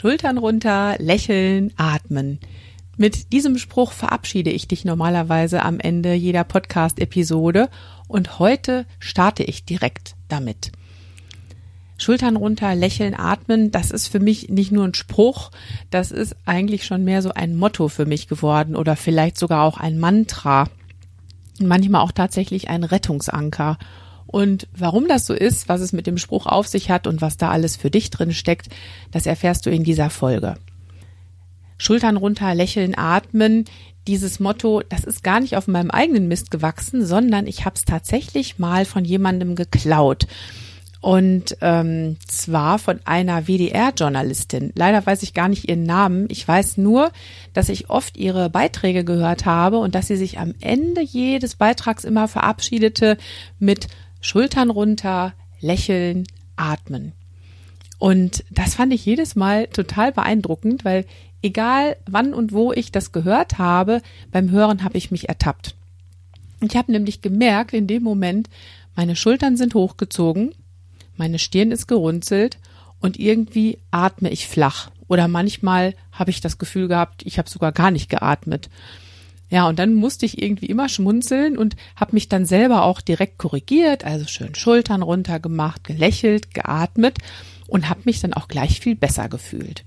Schultern runter, lächeln, atmen. Mit diesem Spruch verabschiede ich dich normalerweise am Ende jeder Podcast-Episode und heute starte ich direkt damit. Schultern runter, lächeln, atmen, das ist für mich nicht nur ein Spruch, das ist eigentlich schon mehr so ein Motto für mich geworden oder vielleicht sogar auch ein Mantra. Manchmal auch tatsächlich ein Rettungsanker. Und warum das so ist, was es mit dem Spruch auf sich hat und was da alles für dich drin steckt, das erfährst du in dieser Folge. Schultern runter, lächeln, atmen. Dieses Motto, das ist gar nicht auf meinem eigenen Mist gewachsen, sondern ich habe es tatsächlich mal von jemandem geklaut. Und ähm, zwar von einer WDR-Journalistin. Leider weiß ich gar nicht ihren Namen. Ich weiß nur, dass ich oft ihre Beiträge gehört habe und dass sie sich am Ende jedes Beitrags immer verabschiedete mit Schultern runter, lächeln, atmen. Und das fand ich jedes Mal total beeindruckend, weil egal wann und wo ich das gehört habe, beim Hören habe ich mich ertappt. Ich habe nämlich gemerkt, in dem Moment, meine Schultern sind hochgezogen, meine Stirn ist gerunzelt und irgendwie atme ich flach. Oder manchmal habe ich das Gefühl gehabt, ich habe sogar gar nicht geatmet. Ja, und dann musste ich irgendwie immer schmunzeln und habe mich dann selber auch direkt korrigiert, also schön Schultern runter gemacht, gelächelt, geatmet und habe mich dann auch gleich viel besser gefühlt.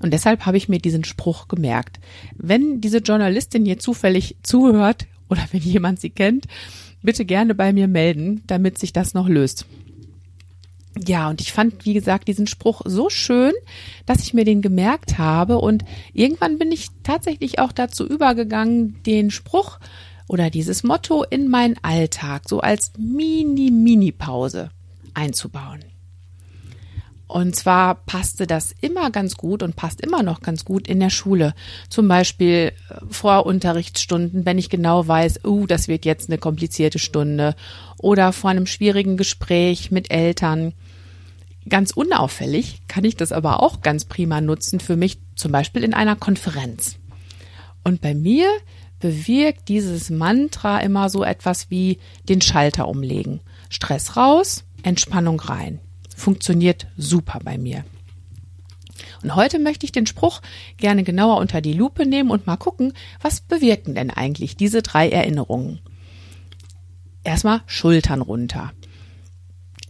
Und deshalb habe ich mir diesen Spruch gemerkt. Wenn diese Journalistin hier zufällig zuhört oder wenn jemand sie kennt, bitte gerne bei mir melden, damit sich das noch löst. Ja, und ich fand, wie gesagt, diesen Spruch so schön, dass ich mir den gemerkt habe und irgendwann bin ich tatsächlich auch dazu übergegangen, den Spruch oder dieses Motto in meinen Alltag so als Mini-Mini-Pause einzubauen. Und zwar passte das immer ganz gut und passt immer noch ganz gut in der Schule. Zum Beispiel äh, vor Unterrichtsstunden, wenn ich genau weiß, uh, das wird jetzt eine komplizierte Stunde. Oder vor einem schwierigen Gespräch mit Eltern. Ganz unauffällig kann ich das aber auch ganz prima nutzen für mich, zum Beispiel in einer Konferenz. Und bei mir bewirkt dieses Mantra immer so etwas wie den Schalter umlegen. Stress raus, Entspannung rein funktioniert super bei mir. Und heute möchte ich den Spruch gerne genauer unter die Lupe nehmen und mal gucken, was bewirken denn eigentlich diese drei Erinnerungen. Erstmal Schultern runter.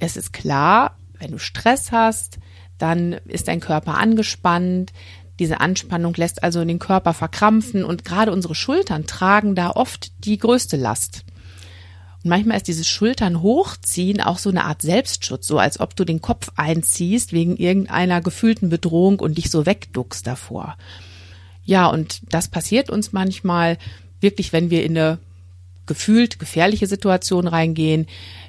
Es ist klar, wenn du Stress hast, dann ist dein Körper angespannt. Diese Anspannung lässt also den Körper verkrampfen und gerade unsere Schultern tragen da oft die größte Last. Und manchmal ist dieses Schultern hochziehen auch so eine Art Selbstschutz, so als ob du den Kopf einziehst wegen irgendeiner gefühlten Bedrohung und dich so wegduckst davor. Ja, und das passiert uns manchmal wirklich, wenn wir in eine gefühlt gefährliche Situation reingehen,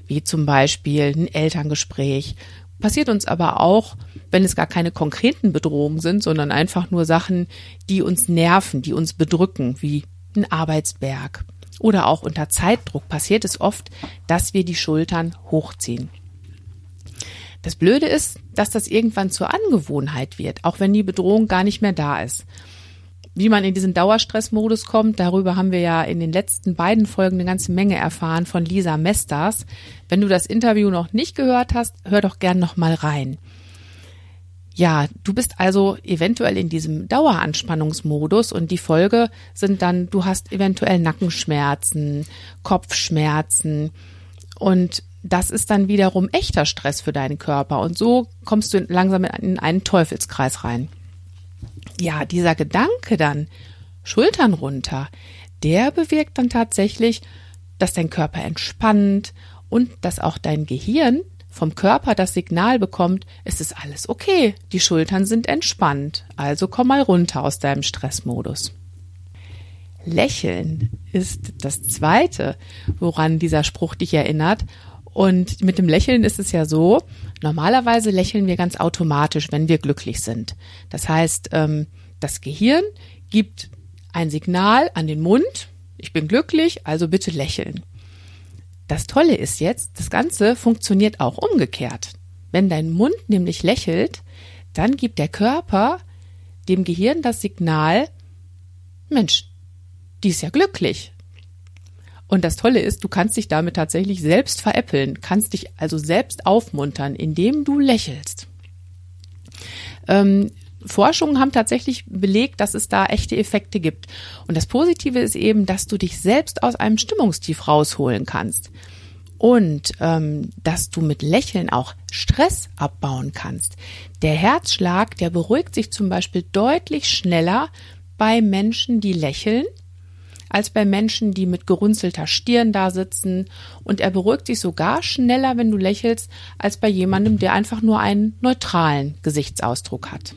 wie zum Beispiel ein Elterngespräch. Passiert uns aber auch, wenn es gar keine konkreten Bedrohungen sind, sondern einfach nur Sachen, die uns nerven, die uns bedrücken, wie ein Arbeitsberg oder auch unter Zeitdruck passiert es oft, dass wir die Schultern hochziehen. Das Blöde ist, dass das irgendwann zur Angewohnheit wird, auch wenn die Bedrohung gar nicht mehr da ist. Wie man in diesen Dauerstressmodus kommt, darüber haben wir ja in den letzten beiden Folgen eine ganze Menge erfahren von Lisa Mesters. Wenn du das Interview noch nicht gehört hast, hör doch gern noch mal rein. Ja, du bist also eventuell in diesem Daueranspannungsmodus und die Folge sind dann, du hast eventuell Nackenschmerzen, Kopfschmerzen und das ist dann wiederum echter Stress für deinen Körper und so kommst du langsam in einen Teufelskreis rein. Ja, dieser Gedanke dann, Schultern runter, der bewirkt dann tatsächlich, dass dein Körper entspannt und dass auch dein Gehirn vom Körper das Signal bekommt, es ist alles okay, die Schultern sind entspannt, also komm mal runter aus deinem Stressmodus. Lächeln ist das zweite, woran dieser Spruch dich erinnert. Und mit dem Lächeln ist es ja so, normalerweise lächeln wir ganz automatisch, wenn wir glücklich sind. Das heißt, ähm, das Gehirn gibt ein Signal an den Mund, ich bin glücklich, also bitte lächeln. Das Tolle ist jetzt, das Ganze funktioniert auch umgekehrt. Wenn dein Mund nämlich lächelt, dann gibt der Körper dem Gehirn das Signal, Mensch, die ist ja glücklich. Und das Tolle ist, du kannst dich damit tatsächlich selbst veräppeln, kannst dich also selbst aufmuntern, indem du lächelst. Ähm, Forschungen haben tatsächlich belegt, dass es da echte Effekte gibt. Und das Positive ist eben, dass du dich selbst aus einem Stimmungstief rausholen kannst. Und ähm, dass du mit Lächeln auch Stress abbauen kannst. Der Herzschlag, der beruhigt sich zum Beispiel deutlich schneller bei Menschen, die lächeln, als bei Menschen, die mit gerunzelter Stirn da sitzen. Und er beruhigt sich sogar schneller, wenn du lächelst, als bei jemandem, der einfach nur einen neutralen Gesichtsausdruck hat.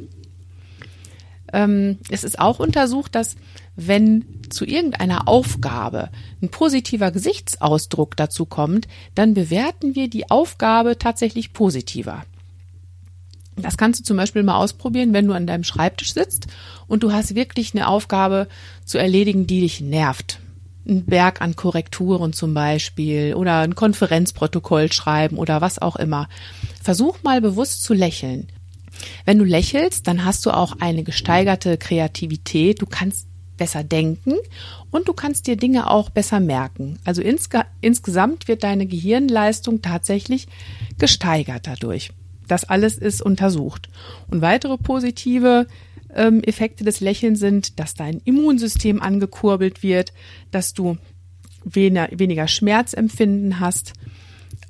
Ähm, es ist auch untersucht, dass wenn zu irgendeiner Aufgabe ein positiver Gesichtsausdruck dazu kommt, dann bewerten wir die Aufgabe tatsächlich positiver. Das kannst du zum Beispiel mal ausprobieren, wenn du an deinem Schreibtisch sitzt und du hast wirklich eine Aufgabe zu erledigen, die dich nervt. Ein Berg an Korrekturen zum Beispiel oder ein Konferenzprotokoll schreiben oder was auch immer. Versuch mal bewusst zu lächeln. Wenn du lächelst, dann hast du auch eine gesteigerte Kreativität. Du kannst besser denken und du kannst dir Dinge auch besser merken. Also insge insgesamt wird deine Gehirnleistung tatsächlich gesteigert dadurch. Das alles ist untersucht. Und weitere positive ähm, Effekte des Lächelns sind, dass dein Immunsystem angekurbelt wird, dass du weniger, weniger Schmerzempfinden hast.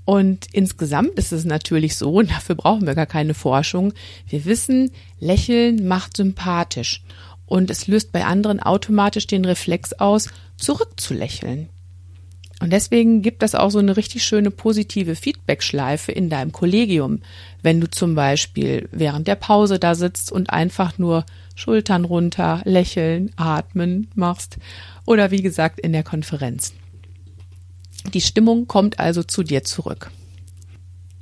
Und insgesamt ist es natürlich so, und dafür brauchen wir gar keine Forschung, wir wissen, Lächeln macht sympathisch und es löst bei anderen automatisch den Reflex aus, zurückzulächeln. Und deswegen gibt das auch so eine richtig schöne positive Feedback-Schleife in deinem Kollegium, wenn du zum Beispiel während der Pause da sitzt und einfach nur Schultern runter, lächeln, atmen machst oder wie gesagt in der Konferenz. Die Stimmung kommt also zu dir zurück.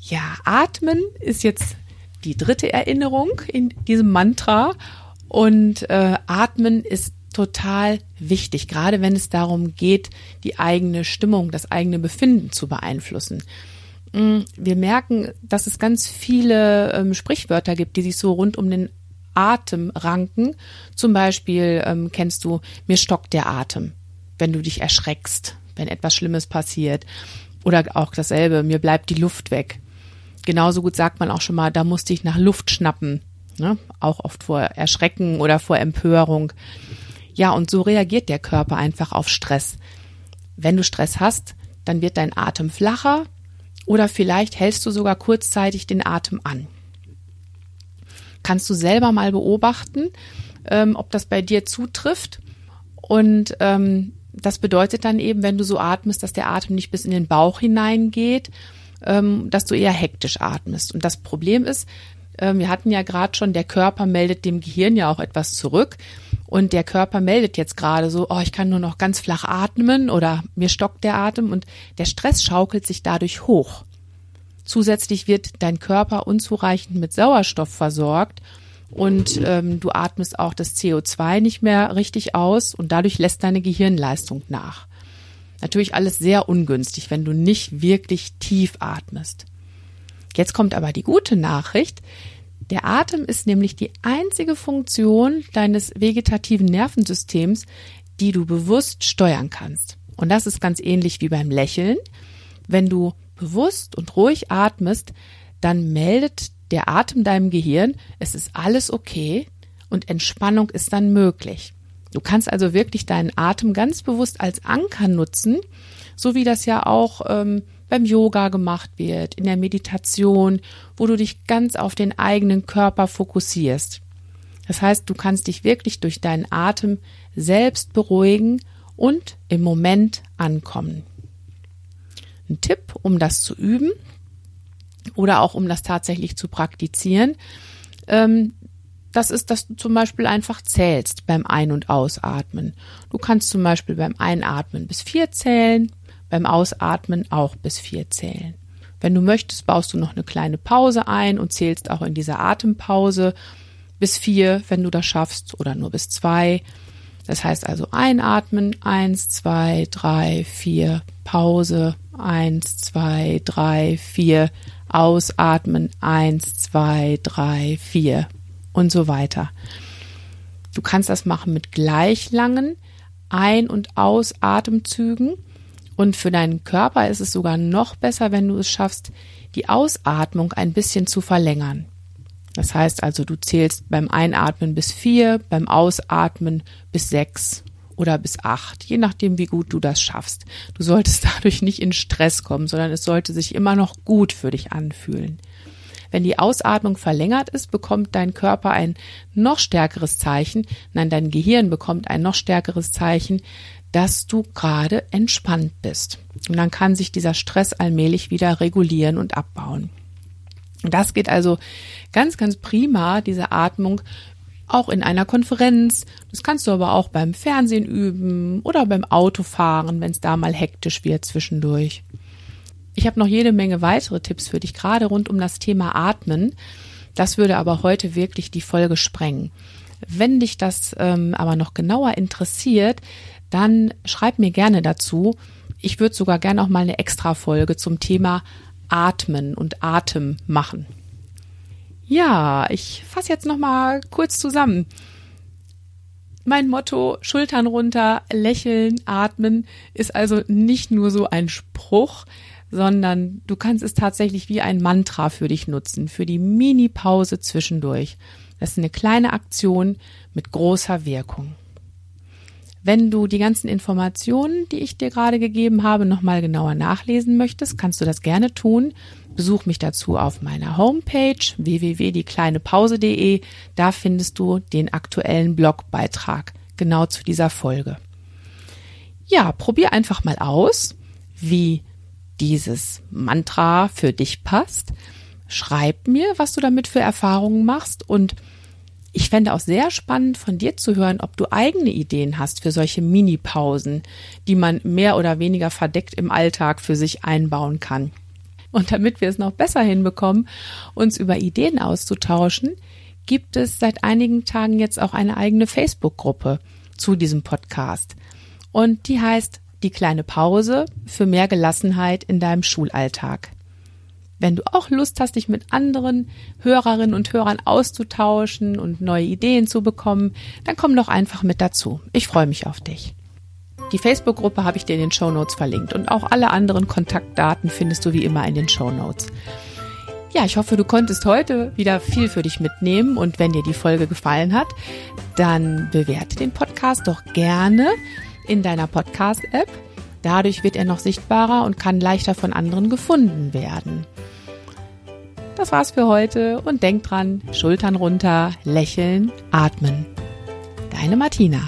Ja, atmen ist jetzt die dritte Erinnerung in diesem Mantra und äh, atmen ist total wichtig, gerade wenn es darum geht, die eigene Stimmung, das eigene Befinden zu beeinflussen. Mm, wir merken, dass es ganz viele ähm, Sprichwörter gibt, die sich so rund um den Atem ranken. Zum Beispiel ähm, kennst du, mir stockt der Atem, wenn du dich erschreckst, wenn etwas Schlimmes passiert. Oder auch dasselbe, mir bleibt die Luft weg. Genauso gut sagt man auch schon mal, da musste ich nach Luft schnappen. Ne? Auch oft vor Erschrecken oder vor Empörung. Ja, und so reagiert der Körper einfach auf Stress. Wenn du Stress hast, dann wird dein Atem flacher oder vielleicht hältst du sogar kurzzeitig den Atem an. Kannst du selber mal beobachten, ähm, ob das bei dir zutrifft. Und ähm, das bedeutet dann eben, wenn du so atmest, dass der Atem nicht bis in den Bauch hineingeht, ähm, dass du eher hektisch atmest. Und das Problem ist, ähm, wir hatten ja gerade schon, der Körper meldet dem Gehirn ja auch etwas zurück. Und der Körper meldet jetzt gerade so, oh, ich kann nur noch ganz flach atmen oder mir stockt der Atem und der Stress schaukelt sich dadurch hoch. Zusätzlich wird dein Körper unzureichend mit Sauerstoff versorgt und ähm, du atmest auch das CO2 nicht mehr richtig aus und dadurch lässt deine Gehirnleistung nach. Natürlich alles sehr ungünstig, wenn du nicht wirklich tief atmest. Jetzt kommt aber die gute Nachricht. Der Atem ist nämlich die einzige Funktion deines vegetativen Nervensystems, die du bewusst steuern kannst. Und das ist ganz ähnlich wie beim Lächeln. Wenn du bewusst und ruhig atmest, dann meldet der Atem deinem Gehirn, es ist alles okay und Entspannung ist dann möglich. Du kannst also wirklich deinen Atem ganz bewusst als Anker nutzen, so wie das ja auch ähm, beim Yoga gemacht wird, in der Meditation, wo du dich ganz auf den eigenen Körper fokussierst. Das heißt, du kannst dich wirklich durch deinen Atem selbst beruhigen und im Moment ankommen. Ein Tipp, um das zu üben oder auch um das tatsächlich zu praktizieren. Ähm, das ist, dass du zum Beispiel einfach zählst beim Ein- und Ausatmen. Du kannst zum Beispiel beim Einatmen bis vier zählen, beim Ausatmen auch bis vier zählen. Wenn du möchtest, baust du noch eine kleine Pause ein und zählst auch in dieser Atempause bis vier, wenn du das schaffst, oder nur bis zwei. Das heißt also einatmen, eins, zwei, drei, vier, Pause, eins, zwei, drei, vier, ausatmen, eins, zwei, drei, vier und so weiter. Du kannst das machen mit gleich langen Ein- und Ausatemzügen. Und für deinen Körper ist es sogar noch besser, wenn du es schaffst, die Ausatmung ein bisschen zu verlängern. Das heißt also, du zählst beim Einatmen bis vier, beim Ausatmen bis sechs oder bis acht, je nachdem, wie gut du das schaffst. Du solltest dadurch nicht in Stress kommen, sondern es sollte sich immer noch gut für dich anfühlen. Wenn die Ausatmung verlängert ist, bekommt dein Körper ein noch stärkeres Zeichen, nein, dein Gehirn bekommt ein noch stärkeres Zeichen, dass du gerade entspannt bist. Und dann kann sich dieser Stress allmählich wieder regulieren und abbauen. Das geht also ganz, ganz prima, diese Atmung, auch in einer Konferenz. Das kannst du aber auch beim Fernsehen üben oder beim Autofahren, wenn es da mal hektisch wird zwischendurch. Ich habe noch jede Menge weitere Tipps für dich, gerade rund um das Thema Atmen. Das würde aber heute wirklich die Folge sprengen. Wenn dich das ähm, aber noch genauer interessiert, dann schreib mir gerne dazu. Ich würde sogar gerne auch mal eine extra Folge zum Thema Atmen und Atem machen. Ja, ich fasse jetzt noch mal kurz zusammen. Mein Motto Schultern runter, lächeln, atmen ist also nicht nur so ein Spruch, sondern du kannst es tatsächlich wie ein Mantra für dich nutzen, für die Mini-Pause zwischendurch. Das ist eine kleine Aktion mit großer Wirkung. Wenn du die ganzen Informationen, die ich dir gerade gegeben habe, nochmal genauer nachlesen möchtest, kannst du das gerne tun. Besuch mich dazu auf meiner Homepage www.diekleinepause.de. Da findest du den aktuellen Blogbeitrag genau zu dieser Folge. Ja, probier einfach mal aus, wie dieses Mantra für dich passt. Schreib mir, was du damit für Erfahrungen machst und ich fände auch sehr spannend von dir zu hören, ob du eigene Ideen hast für solche Mini-Pausen, die man mehr oder weniger verdeckt im Alltag für sich einbauen kann. Und damit wir es noch besser hinbekommen, uns über Ideen auszutauschen, gibt es seit einigen Tagen jetzt auch eine eigene Facebook-Gruppe zu diesem Podcast. Und die heißt die kleine Pause für mehr Gelassenheit in deinem Schulalltag. Wenn du auch Lust hast, dich mit anderen Hörerinnen und Hörern auszutauschen und neue Ideen zu bekommen, dann komm doch einfach mit dazu. Ich freue mich auf dich. Die Facebook-Gruppe habe ich dir in den Show Notes verlinkt und auch alle anderen Kontaktdaten findest du wie immer in den Show Notes. Ja, ich hoffe, du konntest heute wieder viel für dich mitnehmen und wenn dir die Folge gefallen hat, dann bewerte den Podcast doch gerne in deiner Podcast-App. Dadurch wird er noch sichtbarer und kann leichter von anderen gefunden werden. Das war's für heute und denk dran, Schultern runter, lächeln, atmen. Deine Martina.